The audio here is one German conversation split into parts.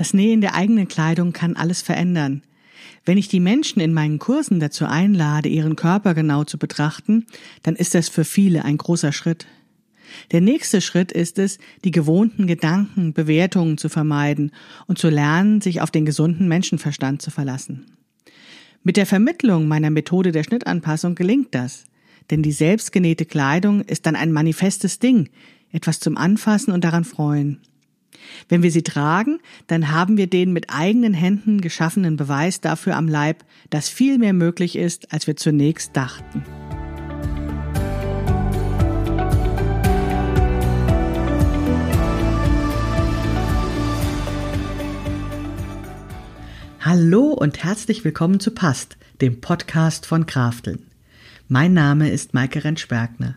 Das Nähen der eigenen Kleidung kann alles verändern. Wenn ich die Menschen in meinen Kursen dazu einlade, ihren Körper genau zu betrachten, dann ist das für viele ein großer Schritt. Der nächste Schritt ist es, die gewohnten Gedanken, Bewertungen zu vermeiden und zu lernen, sich auf den gesunden Menschenverstand zu verlassen. Mit der Vermittlung meiner Methode der Schnittanpassung gelingt das, denn die selbstgenähte Kleidung ist dann ein manifestes Ding, etwas zum Anfassen und daran freuen. Wenn wir sie tragen, dann haben wir den mit eigenen Händen geschaffenen Beweis dafür am Leib, dass viel mehr möglich ist, als wir zunächst dachten. Hallo und herzlich willkommen zu Past, dem Podcast von Krafteln. Mein Name ist Maike Rentschbergner.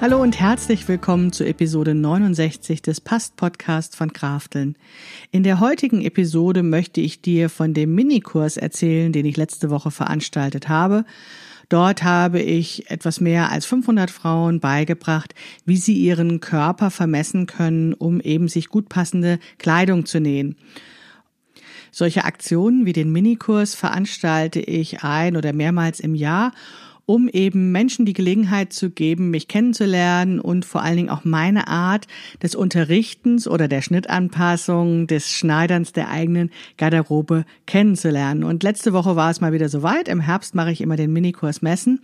Hallo und herzlich willkommen zu Episode 69 des Past Podcast von Krafteln. In der heutigen Episode möchte ich dir von dem Minikurs erzählen, den ich letzte Woche veranstaltet habe. Dort habe ich etwas mehr als 500 Frauen beigebracht, wie sie ihren Körper vermessen können, um eben sich gut passende Kleidung zu nähen. Solche Aktionen wie den Minikurs veranstalte ich ein oder mehrmals im Jahr um eben Menschen die Gelegenheit zu geben, mich kennenzulernen und vor allen Dingen auch meine Art des Unterrichtens oder der Schnittanpassung, des Schneiderns der eigenen Garderobe kennenzulernen. Und letzte Woche war es mal wieder soweit. Im Herbst mache ich immer den Minikurs Messen.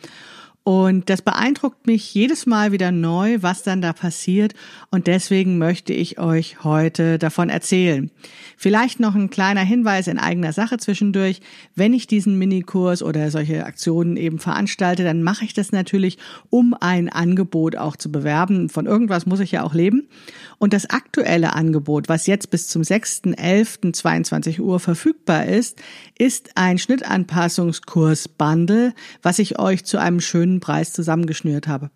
Und das beeindruckt mich jedes Mal wieder neu, was dann da passiert. Und deswegen möchte ich euch heute davon erzählen. Vielleicht noch ein kleiner Hinweis in eigener Sache zwischendurch. Wenn ich diesen Minikurs oder solche Aktionen eben veranstalte, dann mache ich das natürlich, um ein Angebot auch zu bewerben. Von irgendwas muss ich ja auch leben. Und das aktuelle Angebot, was jetzt bis zum 6.11.22 Uhr verfügbar ist, ist ein Schnittanpassungskurs-Bundle, was ich euch zu einem schönen Preis zusammengeschnürt habe.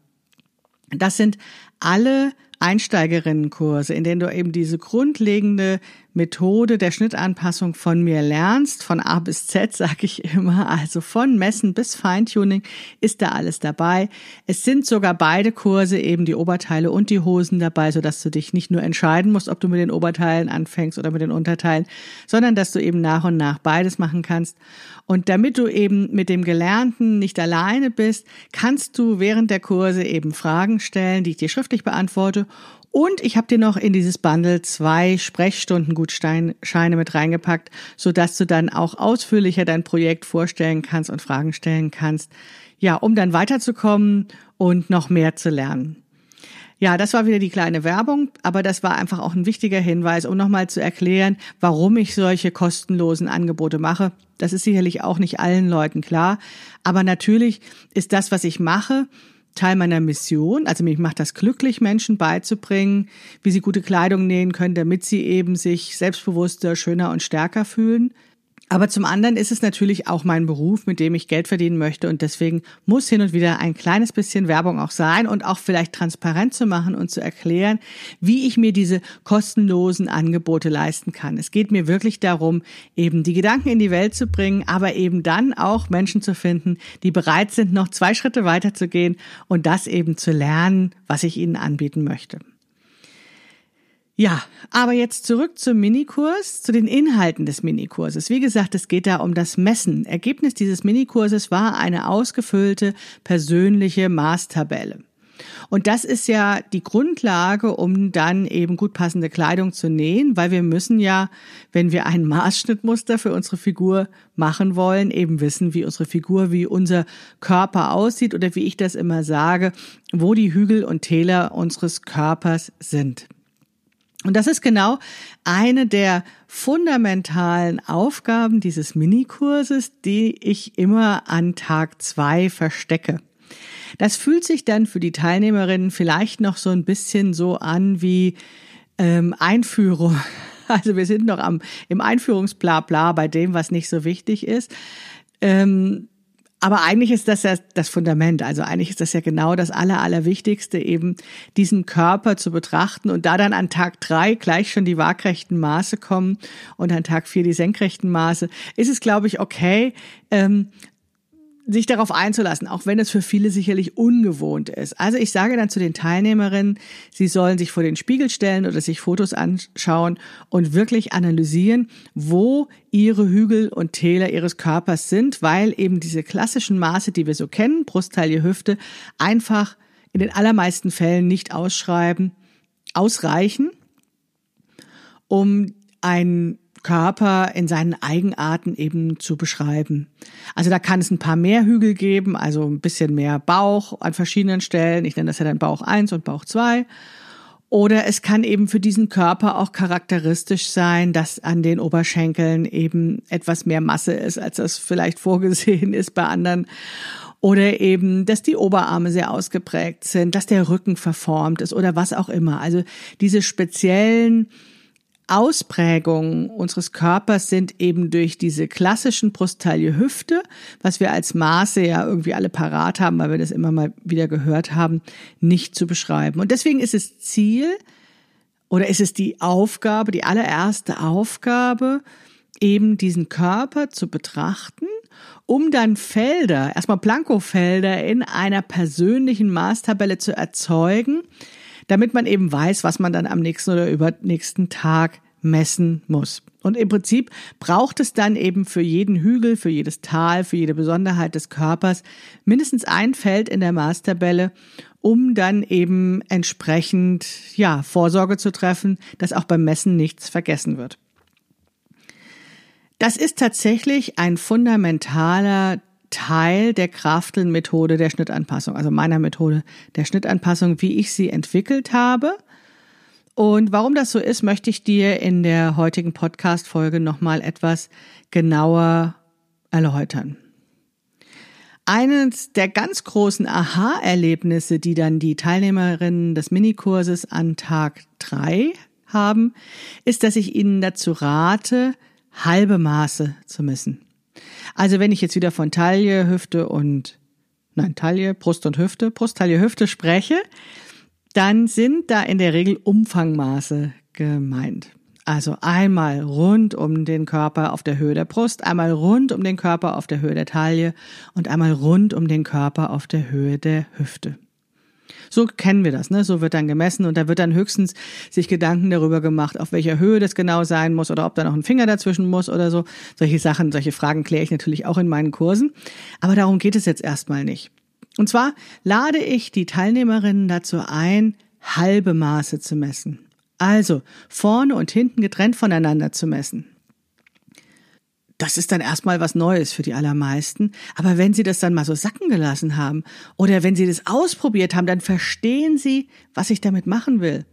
Das sind alle Einsteigerinnenkurse, in denen du eben diese grundlegende Methode der Schnittanpassung von mir lernst, von A bis Z, sage ich immer, also von Messen bis Feintuning ist da alles dabei. Es sind sogar beide Kurse, eben die Oberteile und die Hosen dabei, sodass du dich nicht nur entscheiden musst, ob du mit den Oberteilen anfängst oder mit den Unterteilen, sondern dass du eben nach und nach beides machen kannst. Und damit du eben mit dem Gelernten nicht alleine bist, kannst du während der Kurse eben Fragen stellen, die ich dir schriftlich beantworte und ich habe dir noch in dieses Bundle zwei Sprechstundengutscheine mit reingepackt, sodass du dann auch ausführlicher dein Projekt vorstellen kannst und Fragen stellen kannst. Ja, um dann weiterzukommen und noch mehr zu lernen. Ja, das war wieder die kleine Werbung, aber das war einfach auch ein wichtiger Hinweis, um nochmal zu erklären, warum ich solche kostenlosen Angebote mache. Das ist sicherlich auch nicht allen Leuten klar, aber natürlich ist das, was ich mache, Teil meiner Mission. Also mich macht das glücklich, Menschen beizubringen, wie sie gute Kleidung nähen können, damit sie eben sich selbstbewusster, schöner und stärker fühlen. Aber zum anderen ist es natürlich auch mein Beruf, mit dem ich Geld verdienen möchte und deswegen muss hin und wieder ein kleines bisschen Werbung auch sein und auch vielleicht transparent zu machen und zu erklären, wie ich mir diese kostenlosen Angebote leisten kann. Es geht mir wirklich darum, eben die Gedanken in die Welt zu bringen, aber eben dann auch Menschen zu finden, die bereit sind, noch zwei Schritte weiter zu gehen und das eben zu lernen, was ich ihnen anbieten möchte. Ja, aber jetzt zurück zum Minikurs, zu den Inhalten des Minikurses. Wie gesagt, es geht da um das Messen. Ergebnis dieses Minikurses war eine ausgefüllte persönliche Maßtabelle. Und das ist ja die Grundlage, um dann eben gut passende Kleidung zu nähen, weil wir müssen ja, wenn wir ein Maßschnittmuster für unsere Figur machen wollen, eben wissen, wie unsere Figur, wie unser Körper aussieht oder wie ich das immer sage, wo die Hügel und Täler unseres Körpers sind. Und das ist genau eine der fundamentalen Aufgaben dieses Minikurses, die ich immer an Tag zwei verstecke. Das fühlt sich dann für die Teilnehmerinnen vielleicht noch so ein bisschen so an wie ähm, Einführung Also wir sind noch am, im Einführungsblabla bei dem, was nicht so wichtig ist. Ähm, aber eigentlich ist das ja das Fundament. Also eigentlich ist das ja genau das Aller, Allerwichtigste, eben diesen Körper zu betrachten und da dann an Tag drei gleich schon die waagrechten Maße kommen und an Tag vier die senkrechten Maße, ist es, glaube ich, okay, ähm, sich darauf einzulassen, auch wenn es für viele sicherlich ungewohnt ist. Also ich sage dann zu den Teilnehmerinnen, sie sollen sich vor den Spiegel stellen oder sich Fotos anschauen und wirklich analysieren, wo ihre Hügel und Täler ihres Körpers sind, weil eben diese klassischen Maße, die wir so kennen, Brusttaille, Hüfte, einfach in den allermeisten Fällen nicht ausschreiben, ausreichen, um ein Körper in seinen Eigenarten eben zu beschreiben. Also da kann es ein paar mehr Hügel geben, also ein bisschen mehr Bauch an verschiedenen Stellen. Ich nenne das ja dann Bauch 1 und Bauch 2. Oder es kann eben für diesen Körper auch charakteristisch sein, dass an den Oberschenkeln eben etwas mehr Masse ist, als das vielleicht vorgesehen ist bei anderen. Oder eben, dass die Oberarme sehr ausgeprägt sind, dass der Rücken verformt ist oder was auch immer. Also diese speziellen Ausprägungen unseres Körpers sind eben durch diese klassischen Brusttaille Hüfte, was wir als Maße ja irgendwie alle parat haben, weil wir das immer mal wieder gehört haben, nicht zu beschreiben. Und deswegen ist es Ziel oder ist es die Aufgabe, die allererste Aufgabe, eben diesen Körper zu betrachten, um dann Felder, erstmal Blankofelder in einer persönlichen Maßtabelle zu erzeugen, damit man eben weiß, was man dann am nächsten oder übernächsten Tag messen muss. Und im Prinzip braucht es dann eben für jeden Hügel, für jedes Tal, für jede Besonderheit des Körpers mindestens ein Feld in der Maßtabelle, um dann eben entsprechend, ja, Vorsorge zu treffen, dass auch beim Messen nichts vergessen wird. Das ist tatsächlich ein fundamentaler Teil der Krafteln-Methode der Schnittanpassung, also meiner Methode der Schnittanpassung, wie ich sie entwickelt habe. Und warum das so ist, möchte ich dir in der heutigen Podcast-Folge nochmal etwas genauer erläutern. Eines der ganz großen Aha-Erlebnisse, die dann die Teilnehmerinnen des Minikurses an Tag drei haben, ist, dass ich ihnen dazu rate, halbe Maße zu messen. Also wenn ich jetzt wieder von Taille, Hüfte und, nein, Taille, Brust und Hüfte, Brust, Taille, Hüfte spreche, dann sind da in der Regel Umfangmaße gemeint. Also einmal rund um den Körper auf der Höhe der Brust, einmal rund um den Körper auf der Höhe der Taille und einmal rund um den Körper auf der Höhe der Hüfte. So kennen wir das, ne? So wird dann gemessen und da wird dann höchstens sich Gedanken darüber gemacht, auf welcher Höhe das genau sein muss oder ob da noch ein Finger dazwischen muss oder so. Solche Sachen, solche Fragen kläre ich natürlich auch in meinen Kursen. Aber darum geht es jetzt erstmal nicht. Und zwar lade ich die Teilnehmerinnen dazu ein, halbe Maße zu messen. Also vorne und hinten getrennt voneinander zu messen. Das ist dann erstmal was Neues für die allermeisten. Aber wenn Sie das dann mal so sacken gelassen haben oder wenn Sie das ausprobiert haben, dann verstehen Sie, was ich damit machen will.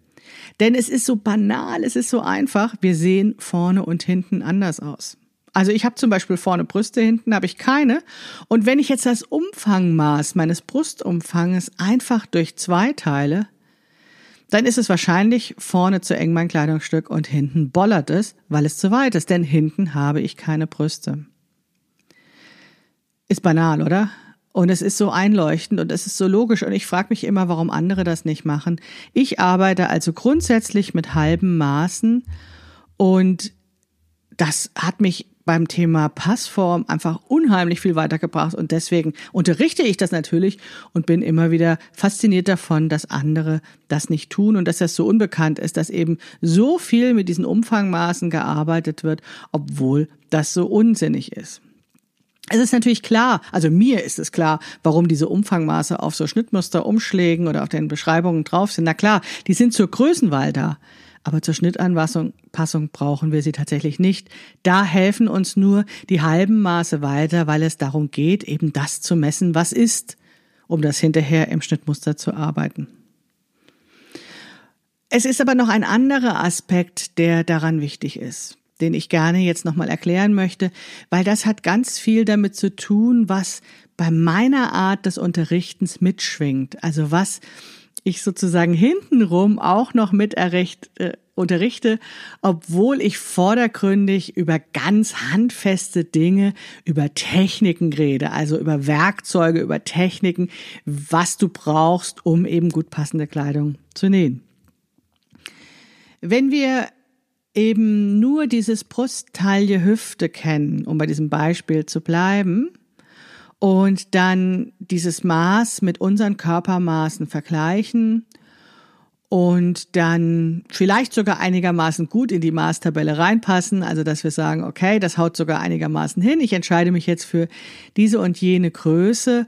Denn es ist so banal, es ist so einfach. Wir sehen vorne und hinten anders aus. Also ich habe zum Beispiel vorne Brüste, hinten habe ich keine. Und wenn ich jetzt das Umfangmaß meines Brustumfanges einfach durch zwei teile, dann ist es wahrscheinlich vorne zu eng mein Kleidungsstück und hinten bollert es, weil es zu weit ist, denn hinten habe ich keine Brüste. Ist banal, oder? Und es ist so einleuchtend und es ist so logisch und ich frage mich immer, warum andere das nicht machen. Ich arbeite also grundsätzlich mit halben Maßen und das hat mich beim Thema Passform einfach unheimlich viel weitergebracht und deswegen unterrichte ich das natürlich und bin immer wieder fasziniert davon, dass andere das nicht tun und dass das so unbekannt ist, dass eben so viel mit diesen Umfangmaßen gearbeitet wird, obwohl das so unsinnig ist. Es ist natürlich klar, also mir ist es klar, warum diese Umfangmaße auf so Schnittmuster, Umschlägen oder auf den Beschreibungen drauf sind. Na klar, die sind zur Größenwahl da. Aber zur Schnittanpassung brauchen wir sie tatsächlich nicht. Da helfen uns nur die halben Maße weiter, weil es darum geht, eben das zu messen, was ist, um das hinterher im Schnittmuster zu arbeiten. Es ist aber noch ein anderer Aspekt, der daran wichtig ist, den ich gerne jetzt nochmal erklären möchte, weil das hat ganz viel damit zu tun, was bei meiner Art des Unterrichtens mitschwingt. Also was ich sozusagen hintenrum auch noch mit errecht, äh, unterrichte, obwohl ich vordergründig über ganz handfeste Dinge, über Techniken rede, also über Werkzeuge, über Techniken, was du brauchst, um eben gut passende Kleidung zu nähen. Wenn wir eben nur dieses Brusttaille Hüfte kennen, um bei diesem Beispiel zu bleiben, und dann dieses Maß mit unseren Körpermaßen vergleichen und dann vielleicht sogar einigermaßen gut in die Maßtabelle reinpassen, also dass wir sagen, okay, das haut sogar einigermaßen hin, ich entscheide mich jetzt für diese und jene Größe.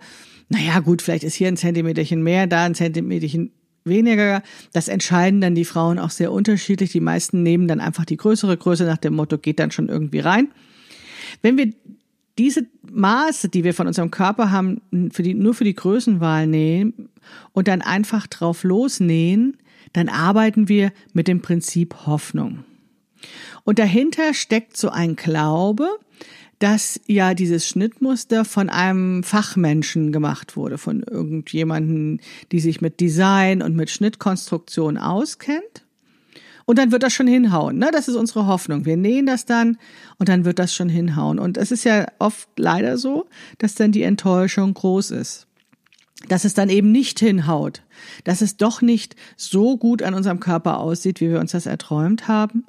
Naja, gut, vielleicht ist hier ein Zentimeterchen mehr, da ein Zentimeterchen weniger. Das entscheiden dann die Frauen auch sehr unterschiedlich. Die meisten nehmen dann einfach die größere Größe nach dem Motto, geht dann schon irgendwie rein. Wenn wir diese Maße, die wir von unserem Körper haben, für die, nur für die Größenwahl nehmen und dann einfach drauf losnähen, dann arbeiten wir mit dem Prinzip Hoffnung. Und dahinter steckt so ein Glaube, dass ja dieses Schnittmuster von einem Fachmenschen gemacht wurde, von irgendjemanden, die sich mit Design und mit Schnittkonstruktion auskennt. Und dann wird das schon hinhauen. Ne? Das ist unsere Hoffnung. Wir nähen das dann und dann wird das schon hinhauen. Und es ist ja oft leider so, dass dann die Enttäuschung groß ist. Dass es dann eben nicht hinhaut. Dass es doch nicht so gut an unserem Körper aussieht, wie wir uns das erträumt haben.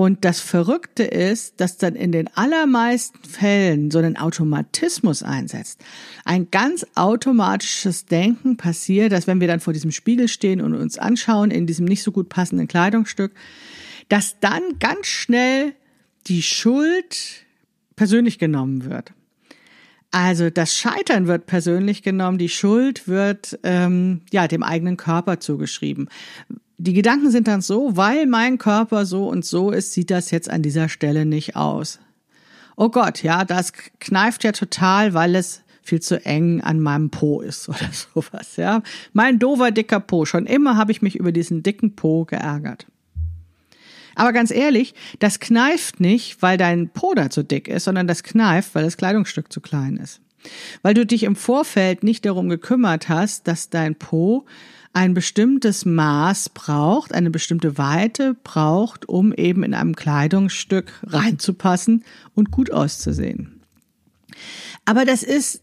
Und das Verrückte ist, dass dann in den allermeisten Fällen so ein Automatismus einsetzt. Ein ganz automatisches Denken passiert, dass wenn wir dann vor diesem Spiegel stehen und uns anschauen in diesem nicht so gut passenden Kleidungsstück, dass dann ganz schnell die Schuld persönlich genommen wird. Also das Scheitern wird persönlich genommen, die Schuld wird ähm, ja dem eigenen Körper zugeschrieben die Gedanken sind dann so, weil mein Körper so und so ist, sieht das jetzt an dieser Stelle nicht aus. Oh Gott, ja, das kneift ja total, weil es viel zu eng an meinem Po ist oder sowas, ja. Mein dover dicker Po. Schon immer habe ich mich über diesen dicken Po geärgert. Aber ganz ehrlich, das kneift nicht, weil dein Po da zu dick ist, sondern das kneift, weil das Kleidungsstück zu klein ist. Weil du dich im Vorfeld nicht darum gekümmert hast, dass dein Po ein bestimmtes Maß braucht, eine bestimmte Weite braucht, um eben in einem Kleidungsstück reinzupassen und gut auszusehen. Aber das ist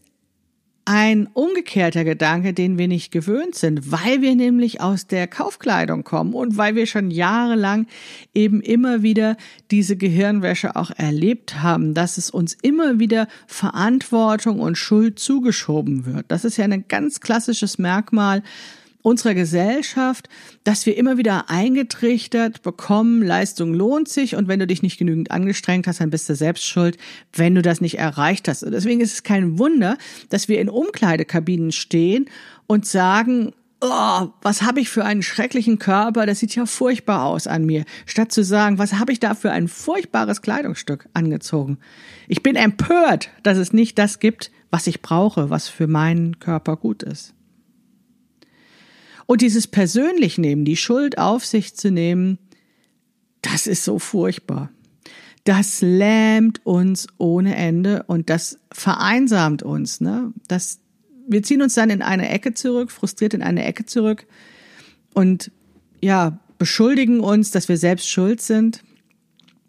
ein umgekehrter Gedanke, den wir nicht gewöhnt sind, weil wir nämlich aus der Kaufkleidung kommen und weil wir schon jahrelang eben immer wieder diese Gehirnwäsche auch erlebt haben, dass es uns immer wieder Verantwortung und Schuld zugeschoben wird. Das ist ja ein ganz klassisches Merkmal unserer Gesellschaft, dass wir immer wieder eingetrichtert bekommen, Leistung lohnt sich und wenn du dich nicht genügend angestrengt hast, dann bist du selbst schuld, wenn du das nicht erreicht hast. Und deswegen ist es kein Wunder, dass wir in Umkleidekabinen stehen und sagen, oh, was habe ich für einen schrecklichen Körper, das sieht ja furchtbar aus an mir, statt zu sagen, was habe ich da für ein furchtbares Kleidungsstück angezogen. Ich bin empört, dass es nicht das gibt, was ich brauche, was für meinen Körper gut ist. Und dieses persönlich nehmen, die Schuld auf sich zu nehmen, das ist so furchtbar. Das lähmt uns ohne Ende und das vereinsamt uns. Ne? Das, wir ziehen uns dann in eine Ecke zurück, frustriert in eine Ecke zurück und ja, beschuldigen uns, dass wir selbst schuld sind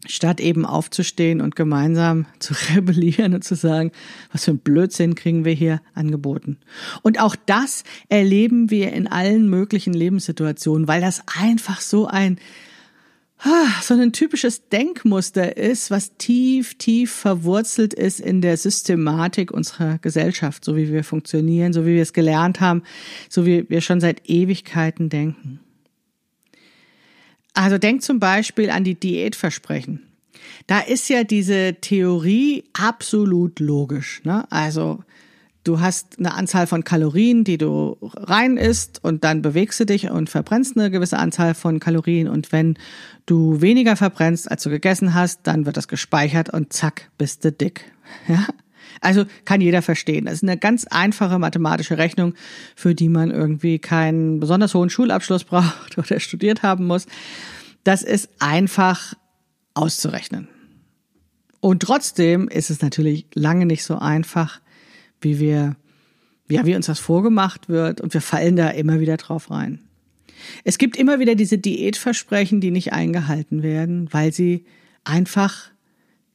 statt eben aufzustehen und gemeinsam zu rebellieren und zu sagen, was für ein Blödsinn kriegen wir hier angeboten. Und auch das erleben wir in allen möglichen Lebenssituationen, weil das einfach so ein so ein typisches Denkmuster ist, was tief, tief verwurzelt ist in der Systematik unserer Gesellschaft, so wie wir funktionieren, so wie wir es gelernt haben, so wie wir schon seit Ewigkeiten denken. Also denk zum Beispiel an die Diätversprechen. Da ist ja diese Theorie absolut logisch. Ne? Also du hast eine Anzahl von Kalorien, die du rein isst und dann bewegst du dich und verbrennst eine gewisse Anzahl von Kalorien und wenn du weniger verbrennst, als du gegessen hast, dann wird das gespeichert und zack, bist du dick. Ja? Also kann jeder verstehen. Das ist eine ganz einfache mathematische Rechnung, für die man irgendwie keinen besonders hohen Schulabschluss braucht oder studiert haben muss. Das ist einfach auszurechnen. Und trotzdem ist es natürlich lange nicht so einfach, wie wir, ja, wie uns das vorgemacht wird und wir fallen da immer wieder drauf rein. Es gibt immer wieder diese Diätversprechen, die nicht eingehalten werden, weil sie einfach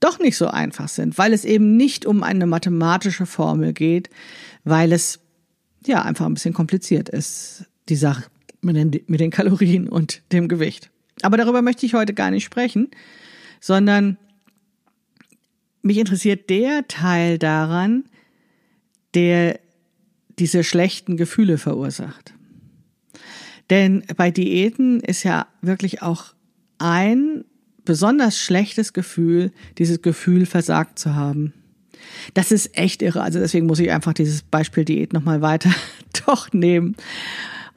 doch nicht so einfach sind, weil es eben nicht um eine mathematische Formel geht, weil es ja einfach ein bisschen kompliziert ist, die Sache mit den, mit den Kalorien und dem Gewicht. Aber darüber möchte ich heute gar nicht sprechen, sondern mich interessiert der Teil daran, der diese schlechten Gefühle verursacht. Denn bei Diäten ist ja wirklich auch ein besonders schlechtes Gefühl, dieses Gefühl versagt zu haben. Das ist echt irre. Also deswegen muss ich einfach dieses Beispiel Diät nochmal weiter doch nehmen,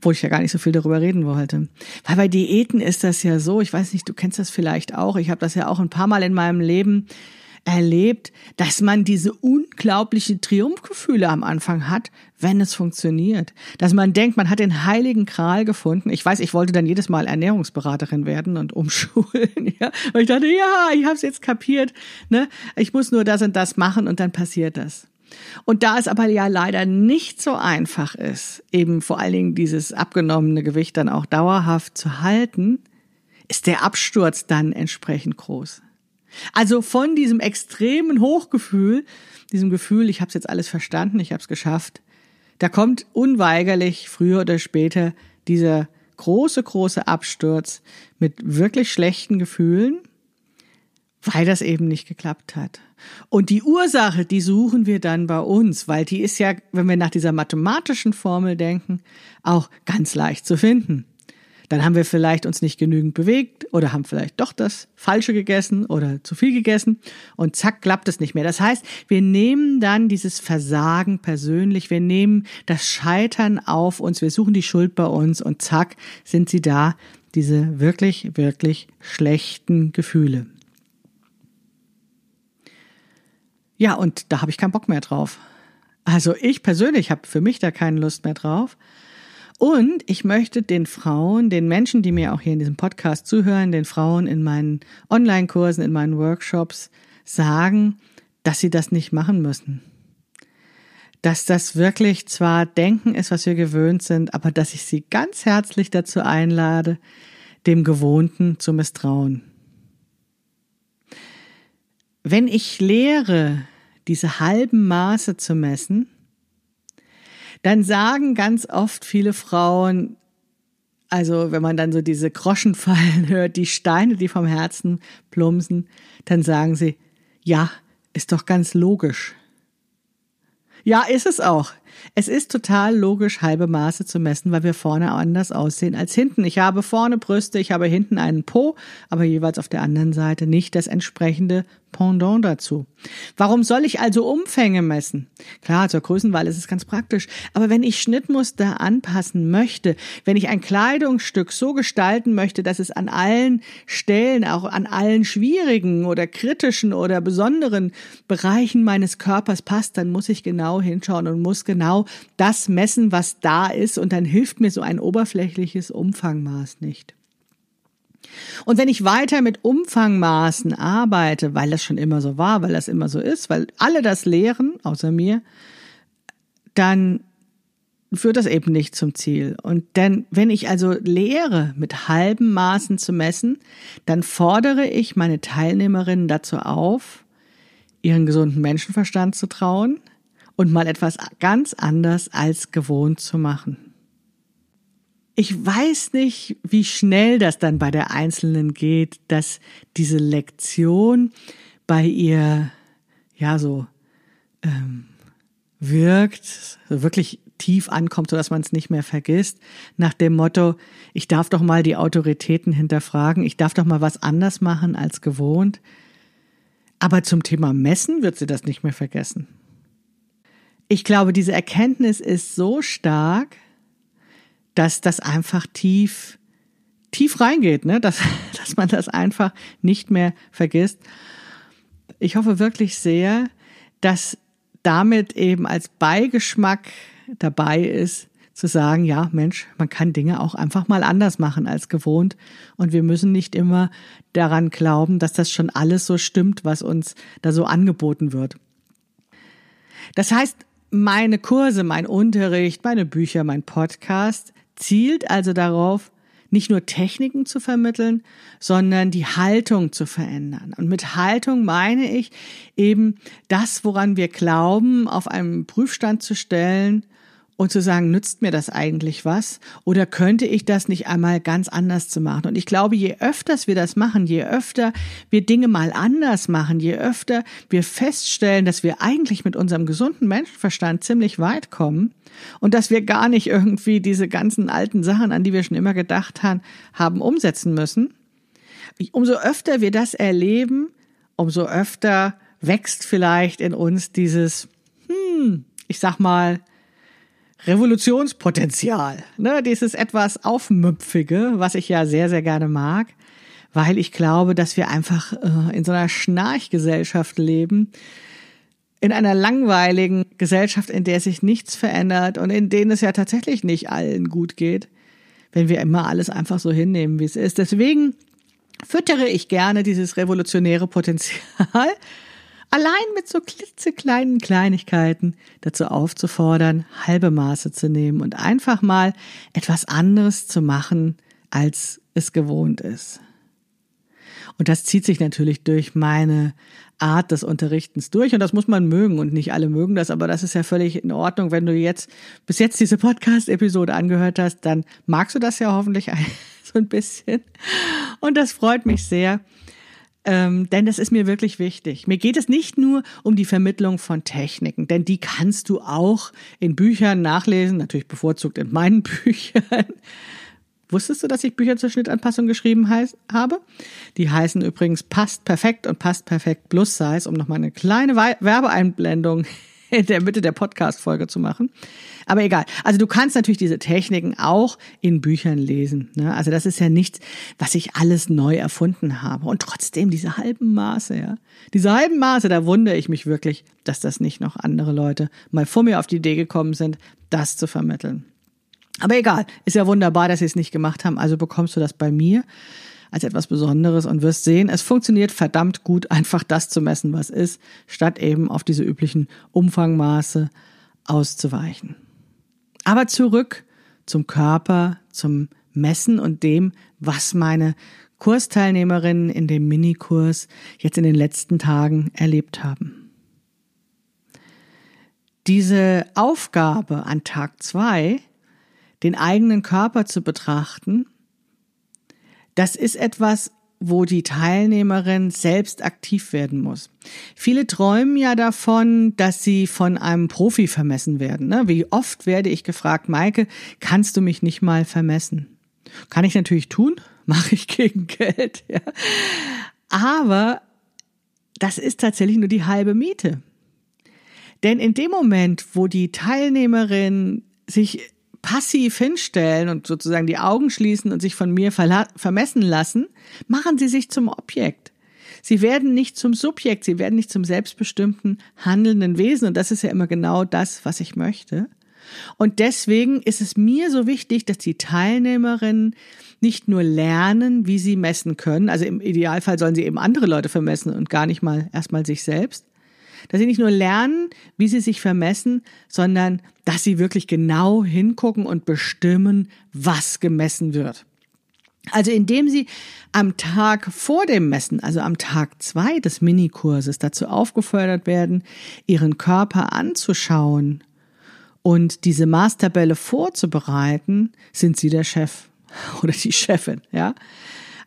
wo ich ja gar nicht so viel darüber reden wollte. Weil bei Diäten ist das ja so, ich weiß nicht, du kennst das vielleicht auch, ich habe das ja auch ein paar Mal in meinem Leben erlebt, dass man diese unglaublichen Triumphgefühle am Anfang hat, wenn es funktioniert. Dass man denkt, man hat den heiligen Kral gefunden. Ich weiß, ich wollte dann jedes Mal Ernährungsberaterin werden und umschulen. Ja. Und ich dachte, ja, ich habe es jetzt kapiert. Ne? Ich muss nur das und das machen und dann passiert das. Und da es aber ja leider nicht so einfach ist, eben vor allen Dingen dieses abgenommene Gewicht dann auch dauerhaft zu halten, ist der Absturz dann entsprechend groß. Also von diesem extremen Hochgefühl, diesem Gefühl, ich habe jetzt alles verstanden, ich habe es geschafft, da kommt unweigerlich früher oder später dieser große, große Absturz mit wirklich schlechten Gefühlen, weil das eben nicht geklappt hat. Und die Ursache, die suchen wir dann bei uns, weil die ist ja, wenn wir nach dieser mathematischen Formel denken, auch ganz leicht zu finden. Dann haben wir vielleicht uns nicht genügend bewegt oder haben vielleicht doch das Falsche gegessen oder zu viel gegessen und zack, klappt es nicht mehr. Das heißt, wir nehmen dann dieses Versagen persönlich, wir nehmen das Scheitern auf uns, wir suchen die Schuld bei uns und zack, sind sie da, diese wirklich, wirklich schlechten Gefühle. Ja, und da habe ich keinen Bock mehr drauf. Also ich persönlich habe für mich da keine Lust mehr drauf. Und ich möchte den Frauen, den Menschen, die mir auch hier in diesem Podcast zuhören, den Frauen in meinen Online-Kursen, in meinen Workshops sagen, dass sie das nicht machen müssen. Dass das wirklich zwar Denken ist, was wir gewöhnt sind, aber dass ich sie ganz herzlich dazu einlade, dem Gewohnten zu misstrauen. Wenn ich lehre, diese halben Maße zu messen, dann sagen ganz oft viele Frauen, also wenn man dann so diese Groschen fallen hört, die Steine, die vom Herzen plumpsen, dann sagen sie, ja, ist doch ganz logisch. Ja, ist es auch. Es ist total logisch, halbe Maße zu messen, weil wir vorne anders aussehen als hinten. Ich habe vorne Brüste, ich habe hinten einen Po, aber jeweils auf der anderen Seite nicht das entsprechende Pendant dazu. Warum soll ich also Umfänge messen? Klar, zur Größenwahl ist es ganz praktisch, aber wenn ich Schnittmuster anpassen möchte, wenn ich ein Kleidungsstück so gestalten möchte, dass es an allen Stellen, auch an allen schwierigen oder kritischen oder besonderen Bereichen meines Körpers passt, dann muss ich genau hinschauen und muss genau das messen, was da ist und dann hilft mir so ein oberflächliches Umfangmaß nicht. Und wenn ich weiter mit Umfangmaßen arbeite, weil das schon immer so war, weil das immer so ist, weil alle das lehren, außer mir, dann führt das eben nicht zum Ziel. Und denn wenn ich also lehre, mit halben Maßen zu messen, dann fordere ich meine Teilnehmerinnen dazu auf, ihren gesunden Menschenverstand zu trauen, und mal etwas ganz anders als gewohnt zu machen. Ich weiß nicht, wie schnell das dann bei der Einzelnen geht, dass diese Lektion bei ihr ja so ähm, wirkt, so wirklich tief ankommt, so dass man es nicht mehr vergisst, nach dem Motto, ich darf doch mal die Autoritäten hinterfragen, ich darf doch mal was anders machen als gewohnt. Aber zum Thema Messen wird sie das nicht mehr vergessen ich glaube, diese Erkenntnis ist so stark, dass das einfach tief, tief reingeht, ne? dass, dass man das einfach nicht mehr vergisst. Ich hoffe wirklich sehr, dass damit eben als Beigeschmack dabei ist, zu sagen, ja, Mensch, man kann Dinge auch einfach mal anders machen als gewohnt und wir müssen nicht immer daran glauben, dass das schon alles so stimmt, was uns da so angeboten wird. Das heißt, meine Kurse, mein Unterricht, meine Bücher, mein Podcast zielt also darauf, nicht nur Techniken zu vermitteln, sondern die Haltung zu verändern. Und mit Haltung meine ich eben das, woran wir glauben, auf einen Prüfstand zu stellen und zu sagen, nützt mir das eigentlich was? Oder könnte ich das nicht einmal ganz anders zu machen? Und ich glaube, je öfters wir das machen, je öfter wir Dinge mal anders machen, je öfter wir feststellen, dass wir eigentlich mit unserem gesunden Menschenverstand ziemlich weit kommen und dass wir gar nicht irgendwie diese ganzen alten Sachen, an die wir schon immer gedacht haben, haben umsetzen müssen. Umso öfter wir das erleben, umso öfter wächst vielleicht in uns dieses, hm, ich sag mal, Revolutionspotenzial, ne, dieses etwas Aufmüpfige, was ich ja sehr, sehr gerne mag, weil ich glaube, dass wir einfach äh, in so einer Schnarchgesellschaft leben, in einer langweiligen Gesellschaft, in der sich nichts verändert und in denen es ja tatsächlich nicht allen gut geht, wenn wir immer alles einfach so hinnehmen, wie es ist. Deswegen füttere ich gerne dieses revolutionäre Potenzial allein mit so klitzekleinen Kleinigkeiten dazu aufzufordern, halbe Maße zu nehmen und einfach mal etwas anderes zu machen, als es gewohnt ist. Und das zieht sich natürlich durch meine Art des Unterrichtens durch. Und das muss man mögen. Und nicht alle mögen das, aber das ist ja völlig in Ordnung. Wenn du jetzt bis jetzt diese Podcast-Episode angehört hast, dann magst du das ja hoffentlich so ein bisschen. Und das freut mich sehr ähm, denn das ist mir wirklich wichtig. Mir geht es nicht nur um die Vermittlung von Techniken, denn die kannst du auch in Büchern nachlesen, natürlich bevorzugt in meinen Büchern. Wusstest du, dass ich Bücher zur Schnittanpassung geschrieben heiß, habe? Die heißen übrigens Passt perfekt und Passt perfekt plus Size, um nochmal eine kleine Werbeeinblendung in der Mitte der Podcast-Folge zu machen. Aber egal. Also du kannst natürlich diese Techniken auch in Büchern lesen. Ne? Also das ist ja nichts, was ich alles neu erfunden habe. Und trotzdem diese halben Maße, ja. Diese halben Maße, da wundere ich mich wirklich, dass das nicht noch andere Leute mal vor mir auf die Idee gekommen sind, das zu vermitteln. Aber egal, ist ja wunderbar, dass sie es nicht gemacht haben. Also bekommst du das bei mir als etwas Besonderes und wirst sehen, es funktioniert verdammt gut, einfach das zu messen, was ist, statt eben auf diese üblichen Umfangmaße auszuweichen. Aber zurück zum Körper, zum Messen und dem, was meine Kursteilnehmerinnen in dem Minikurs jetzt in den letzten Tagen erlebt haben. Diese Aufgabe an Tag zwei, den eigenen Körper zu betrachten, das ist etwas, wo die Teilnehmerin selbst aktiv werden muss. Viele träumen ja davon, dass sie von einem Profi vermessen werden. Ne? Wie oft werde ich gefragt, Maike, kannst du mich nicht mal vermessen? Kann ich natürlich tun, mache ich gegen Geld. Ja. Aber das ist tatsächlich nur die halbe Miete. Denn in dem Moment, wo die Teilnehmerin sich passiv hinstellen und sozusagen die Augen schließen und sich von mir vermessen lassen, machen sie sich zum Objekt. Sie werden nicht zum Subjekt, sie werden nicht zum selbstbestimmten handelnden Wesen. Und das ist ja immer genau das, was ich möchte. Und deswegen ist es mir so wichtig, dass die Teilnehmerinnen nicht nur lernen, wie sie messen können, also im Idealfall sollen sie eben andere Leute vermessen und gar nicht mal erstmal sich selbst, dass sie nicht nur lernen, wie sie sich vermessen, sondern dass sie wirklich genau hingucken und bestimmen, was gemessen wird. Also indem Sie am Tag vor dem Messen, also am Tag zwei des Minikurses dazu aufgefordert werden, Ihren Körper anzuschauen und diese Maßtabelle vorzubereiten, sind Sie der Chef oder die Chefin, ja.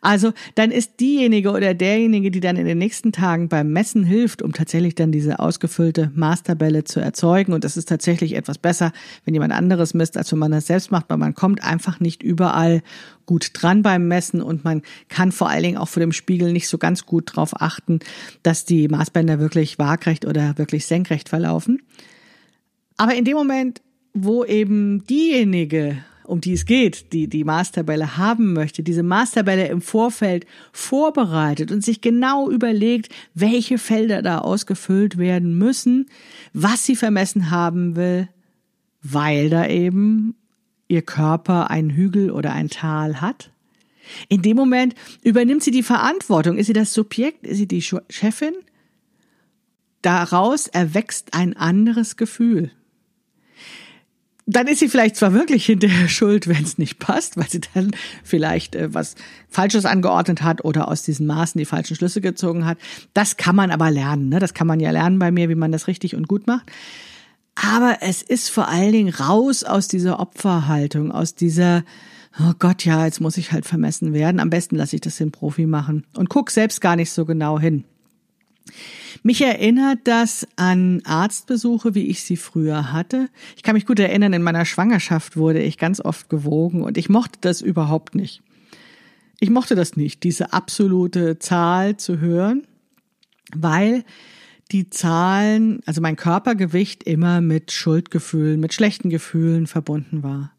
Also dann ist diejenige oder derjenige, die dann in den nächsten Tagen beim Messen hilft, um tatsächlich dann diese ausgefüllte Maßtabelle zu erzeugen. Und das ist tatsächlich etwas besser, wenn jemand anderes misst, als wenn man das selbst macht, weil man kommt einfach nicht überall gut dran beim Messen und man kann vor allen Dingen auch vor dem Spiegel nicht so ganz gut darauf achten, dass die Maßbänder wirklich waagrecht oder wirklich senkrecht verlaufen. Aber in dem Moment, wo eben diejenige um die es geht, die die Maßtabelle haben möchte, diese Maßtabelle im Vorfeld vorbereitet und sich genau überlegt, welche Felder da ausgefüllt werden müssen, was sie vermessen haben will, weil da eben ihr Körper einen Hügel oder ein Tal hat. In dem Moment übernimmt sie die Verantwortung. Ist sie das Subjekt? Ist sie die Chefin? Daraus erwächst ein anderes Gefühl. Dann ist sie vielleicht zwar wirklich hinterher schuld, wenn es nicht passt, weil sie dann vielleicht äh, was Falsches angeordnet hat oder aus diesen Maßen die falschen Schlüsse gezogen hat. Das kann man aber lernen. Ne? Das kann man ja lernen bei mir, wie man das richtig und gut macht. Aber es ist vor allen Dingen raus aus dieser Opferhaltung, aus dieser, oh Gott, ja, jetzt muss ich halt vermessen werden. Am besten lasse ich das den Profi machen und guck selbst gar nicht so genau hin. Mich erinnert das an Arztbesuche, wie ich sie früher hatte. Ich kann mich gut erinnern, in meiner Schwangerschaft wurde ich ganz oft gewogen und ich mochte das überhaupt nicht. Ich mochte das nicht, diese absolute Zahl zu hören, weil die Zahlen, also mein Körpergewicht immer mit Schuldgefühlen, mit schlechten Gefühlen verbunden war.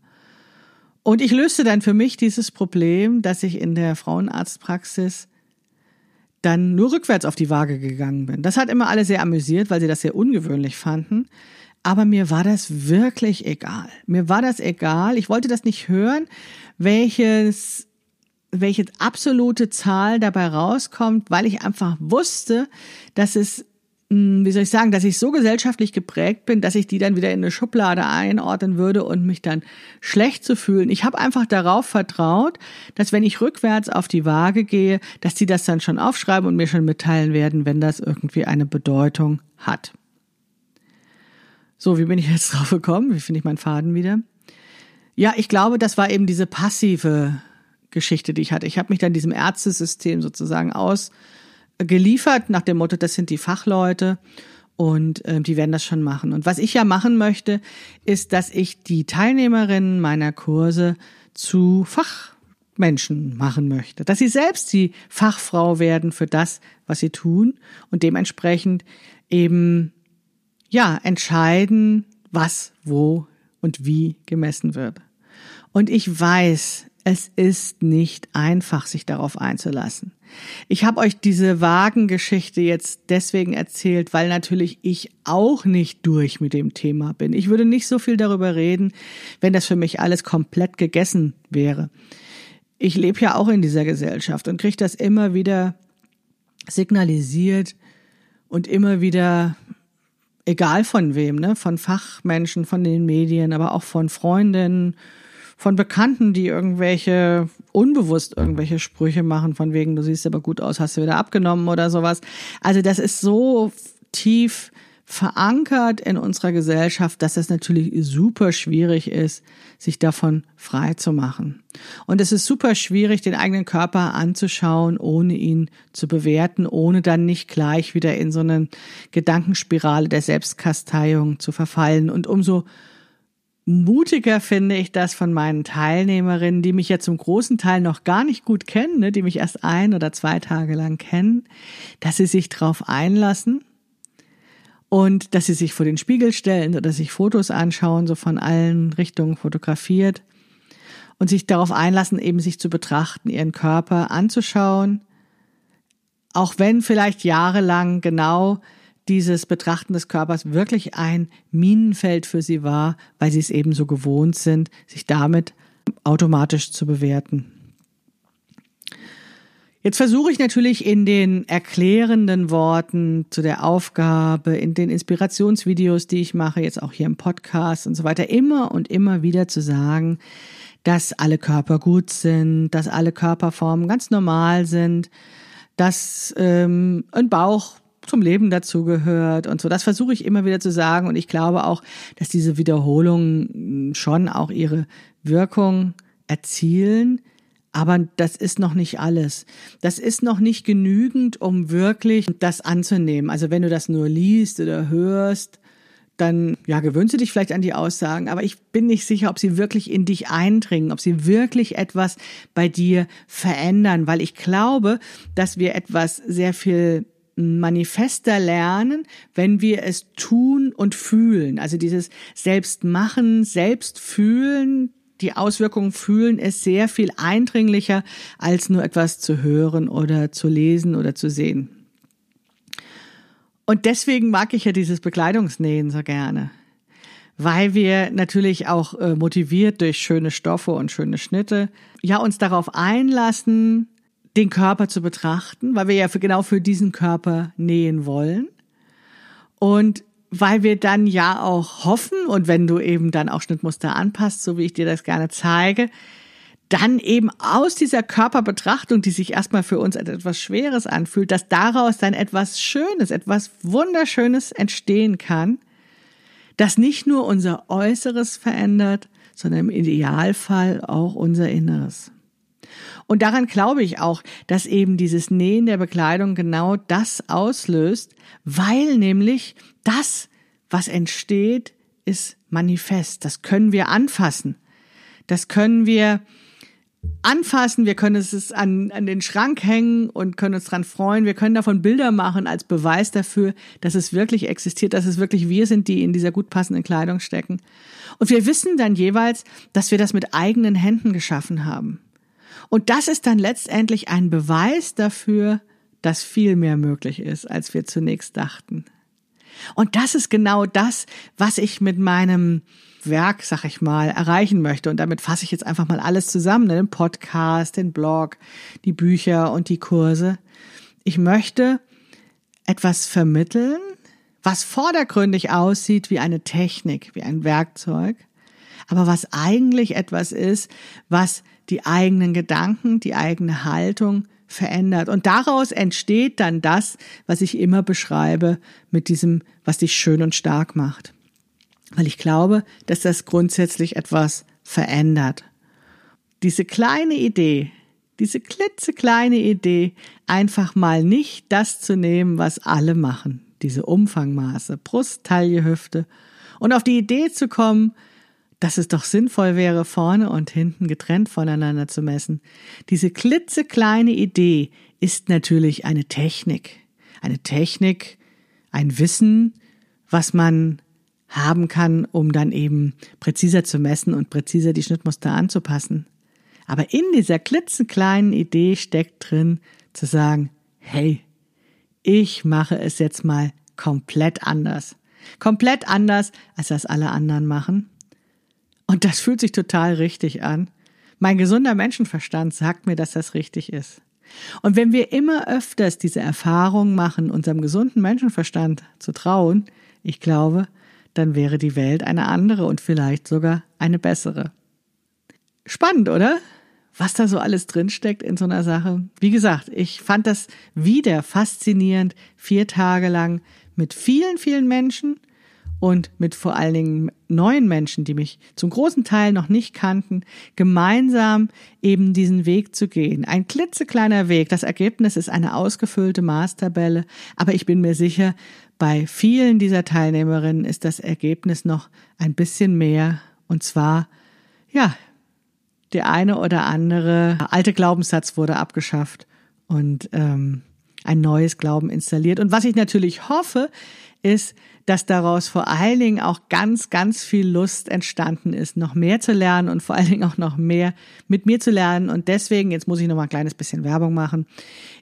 Und ich löste dann für mich dieses Problem, dass ich in der Frauenarztpraxis dann nur rückwärts auf die Waage gegangen bin. Das hat immer alle sehr amüsiert, weil sie das sehr ungewöhnlich fanden. Aber mir war das wirklich egal. Mir war das egal. Ich wollte das nicht hören, welches, welche absolute Zahl dabei rauskommt, weil ich einfach wusste, dass es wie soll ich sagen, dass ich so gesellschaftlich geprägt bin, dass ich die dann wieder in eine Schublade einordnen würde und mich dann schlecht zu fühlen. Ich habe einfach darauf vertraut, dass wenn ich rückwärts auf die Waage gehe, dass die das dann schon aufschreiben und mir schon mitteilen werden, wenn das irgendwie eine Bedeutung hat. So, wie bin ich jetzt drauf gekommen? Wie finde ich meinen Faden wieder? Ja, ich glaube, das war eben diese passive Geschichte, die ich hatte. Ich habe mich dann diesem Ärztesystem sozusagen aus geliefert nach dem Motto, das sind die Fachleute und äh, die werden das schon machen. Und was ich ja machen möchte, ist, dass ich die Teilnehmerinnen meiner Kurse zu Fachmenschen machen möchte, dass sie selbst die Fachfrau werden für das, was sie tun und dementsprechend eben ja entscheiden, was, wo und wie gemessen wird. Und ich weiß, es ist nicht einfach, sich darauf einzulassen. Ich habe euch diese Wagengeschichte jetzt deswegen erzählt, weil natürlich ich auch nicht durch mit dem Thema bin. Ich würde nicht so viel darüber reden, wenn das für mich alles komplett gegessen wäre. Ich lebe ja auch in dieser Gesellschaft und kriege das immer wieder signalisiert und immer wieder egal von wem, ne, von Fachmenschen, von den Medien, aber auch von Freundinnen, von Bekannten, die irgendwelche unbewusst irgendwelche Sprüche machen, von wegen, du siehst aber gut aus, hast du wieder abgenommen oder sowas. Also das ist so tief verankert in unserer Gesellschaft, dass es natürlich super schwierig ist, sich davon frei zu machen. Und es ist super schwierig, den eigenen Körper anzuschauen, ohne ihn zu bewerten, ohne dann nicht gleich wieder in so eine Gedankenspirale der Selbstkasteiung zu verfallen. Und umso mutiger finde ich das von meinen Teilnehmerinnen, die mich ja zum großen Teil noch gar nicht gut kennen, ne, die mich erst ein oder zwei Tage lang kennen, dass sie sich darauf einlassen und dass sie sich vor den Spiegel stellen oder sich Fotos anschauen, so von allen Richtungen fotografiert und sich darauf einlassen, eben sich zu betrachten, ihren Körper anzuschauen, auch wenn vielleicht jahrelang genau dieses Betrachten des Körpers wirklich ein Minenfeld für sie war, weil sie es eben so gewohnt sind, sich damit automatisch zu bewerten. Jetzt versuche ich natürlich in den erklärenden Worten zu der Aufgabe, in den Inspirationsvideos, die ich mache, jetzt auch hier im Podcast und so weiter, immer und immer wieder zu sagen, dass alle Körper gut sind, dass alle Körperformen ganz normal sind, dass ähm, ein Bauch zum Leben dazugehört und so. Das versuche ich immer wieder zu sagen und ich glaube auch, dass diese Wiederholungen schon auch ihre Wirkung erzielen. Aber das ist noch nicht alles. Das ist noch nicht genügend, um wirklich das anzunehmen. Also wenn du das nur liest oder hörst, dann ja, gewöhnst du dich vielleicht an die Aussagen, aber ich bin nicht sicher, ob sie wirklich in dich eindringen, ob sie wirklich etwas bei dir verändern, weil ich glaube, dass wir etwas sehr viel manifester lernen, wenn wir es tun und fühlen. Also dieses Selbstmachen, Selbstfühlen, die Auswirkungen fühlen, ist sehr viel eindringlicher, als nur etwas zu hören oder zu lesen oder zu sehen. Und deswegen mag ich ja dieses Bekleidungsnähen so gerne. Weil wir natürlich auch äh, motiviert durch schöne Stoffe und schöne Schnitte, ja, uns darauf einlassen, den Körper zu betrachten, weil wir ja für, genau für diesen Körper nähen wollen. Und weil wir dann ja auch hoffen und wenn du eben dann auch Schnittmuster anpasst, so wie ich dir das gerne zeige, dann eben aus dieser Körperbetrachtung, die sich erstmal für uns als etwas Schweres anfühlt, dass daraus dann etwas Schönes, etwas Wunderschönes entstehen kann, das nicht nur unser Äußeres verändert, sondern im Idealfall auch unser Inneres. Und daran glaube ich auch, dass eben dieses Nähen der Bekleidung genau das auslöst, weil nämlich das, was entsteht, ist manifest. Das können wir anfassen. Das können wir anfassen, wir können es an, an den Schrank hängen und können uns dran freuen. Wir können davon Bilder machen als Beweis dafür, dass es wirklich existiert, dass es wirklich wir sind, die in dieser gut passenden Kleidung stecken. Und wir wissen dann jeweils, dass wir das mit eigenen Händen geschaffen haben. Und das ist dann letztendlich ein Beweis dafür, dass viel mehr möglich ist, als wir zunächst dachten. Und das ist genau das, was ich mit meinem Werk, sag ich mal, erreichen möchte. Und damit fasse ich jetzt einfach mal alles zusammen, ne? den Podcast, den Blog, die Bücher und die Kurse. Ich möchte etwas vermitteln, was vordergründig aussieht wie eine Technik, wie ein Werkzeug, aber was eigentlich etwas ist, was die eigenen Gedanken, die eigene Haltung verändert. Und daraus entsteht dann das, was ich immer beschreibe mit diesem, was dich schön und stark macht weil ich glaube, dass das grundsätzlich etwas verändert. Diese kleine Idee, diese klitzekleine Idee, einfach mal nicht das zu nehmen, was alle machen, diese Umfangmaße, Brust, Taille, Hüfte, und auf die Idee zu kommen, dass es doch sinnvoll wäre, vorne und hinten getrennt voneinander zu messen. Diese klitzekleine Idee ist natürlich eine Technik. Eine Technik, ein Wissen, was man haben kann, um dann eben präziser zu messen und präziser die Schnittmuster anzupassen. Aber in dieser klitzenkleinen Idee steckt drin zu sagen, hey, ich mache es jetzt mal komplett anders. Komplett anders, als das alle anderen machen. Und das fühlt sich total richtig an. Mein gesunder Menschenverstand sagt mir, dass das richtig ist. Und wenn wir immer öfters diese Erfahrung machen, unserem gesunden Menschenverstand zu trauen, ich glaube, dann wäre die Welt eine andere und vielleicht sogar eine bessere. Spannend, oder? Was da so alles drinsteckt in so einer Sache. Wie gesagt, ich fand das wieder faszinierend, vier Tage lang mit vielen, vielen Menschen und mit vor allen Dingen neuen Menschen, die mich zum großen Teil noch nicht kannten, gemeinsam eben diesen Weg zu gehen. Ein klitzekleiner Weg. Das Ergebnis ist eine ausgefüllte Maßtabelle, aber ich bin mir sicher, bei vielen dieser Teilnehmerinnen ist das Ergebnis noch ein bisschen mehr und zwar, ja, der eine oder andere alte Glaubenssatz wurde abgeschafft und ähm, ein neues Glauben installiert. Und was ich natürlich hoffe, ist, dass daraus vor allen Dingen auch ganz, ganz viel Lust entstanden ist, noch mehr zu lernen und vor allen Dingen auch noch mehr mit mir zu lernen. Und deswegen, jetzt muss ich noch mal ein kleines bisschen Werbung machen,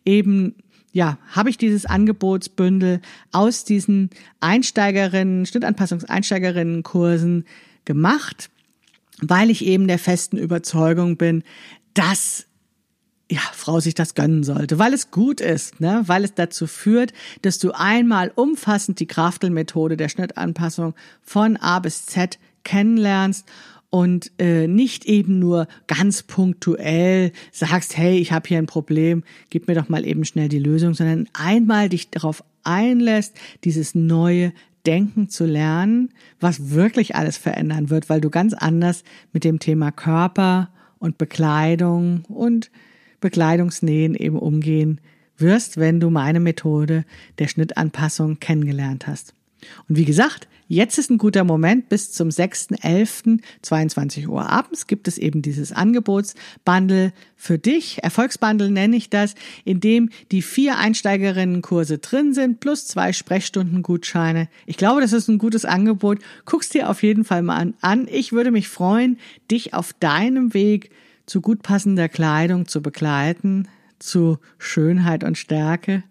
eben ja, habe ich dieses Angebotsbündel aus diesen Einsteigerinnen, Schnittanpassungs-Einsteigerinnen-Kursen gemacht, weil ich eben der festen Überzeugung bin, dass ja, Frau sich das gönnen sollte, weil es gut ist, ne? weil es dazu führt, dass du einmal umfassend die Kraftelmethode der Schnittanpassung von A bis Z kennenlernst und äh, nicht eben nur ganz punktuell sagst, hey, ich habe hier ein Problem, gib mir doch mal eben schnell die Lösung, sondern einmal dich darauf einlässt, dieses neue Denken zu lernen, was wirklich alles verändern wird, weil du ganz anders mit dem Thema Körper und Bekleidung und Bekleidungsnähen eben umgehen wirst, wenn du meine Methode der Schnittanpassung kennengelernt hast. Und wie gesagt, jetzt ist ein guter Moment. Bis zum 6.11. 22 Uhr abends gibt es eben dieses Angebotsbundle für dich. Erfolgsbundle nenne ich das, in dem die vier Einsteigerinnenkurse drin sind, plus zwei Sprechstundengutscheine. Ich glaube, das ist ein gutes Angebot. Guck's dir auf jeden Fall mal an. Ich würde mich freuen, dich auf deinem Weg zu gut passender Kleidung zu begleiten, zu Schönheit und Stärke.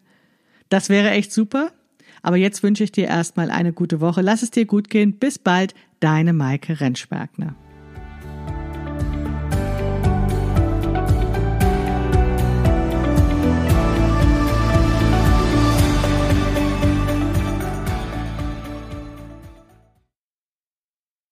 Das wäre echt super. Aber jetzt wünsche ich dir erstmal eine gute Woche. Lass es dir gut gehen. Bis bald, deine Maike Rentschbergner.